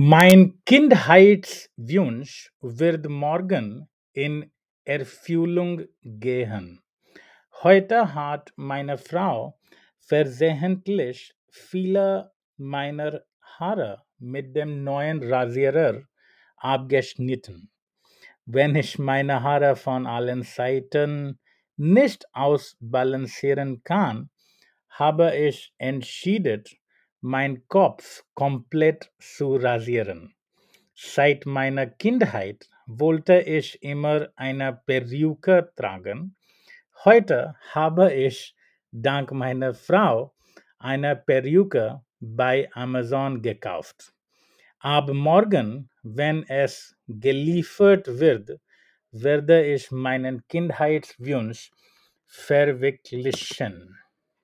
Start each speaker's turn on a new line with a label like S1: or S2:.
S1: Mein Kindheitswunsch wird morgen in Erfüllung gehen. Heute hat meine Frau versehentlich viele meiner Haare mit dem neuen Rasierer abgeschnitten. Wenn ich meine Haare von allen Seiten nicht ausbalancieren kann, habe ich entschieden, meinen Kopf komplett zu rasieren. Seit meiner Kindheit wollte ich immer eine Perücke tragen. Heute habe ich dank meiner Frau eine Perücke bei Amazon gekauft. Ab morgen, wenn es geliefert wird, werde ich meinen Kindheitswunsch verwirklichen.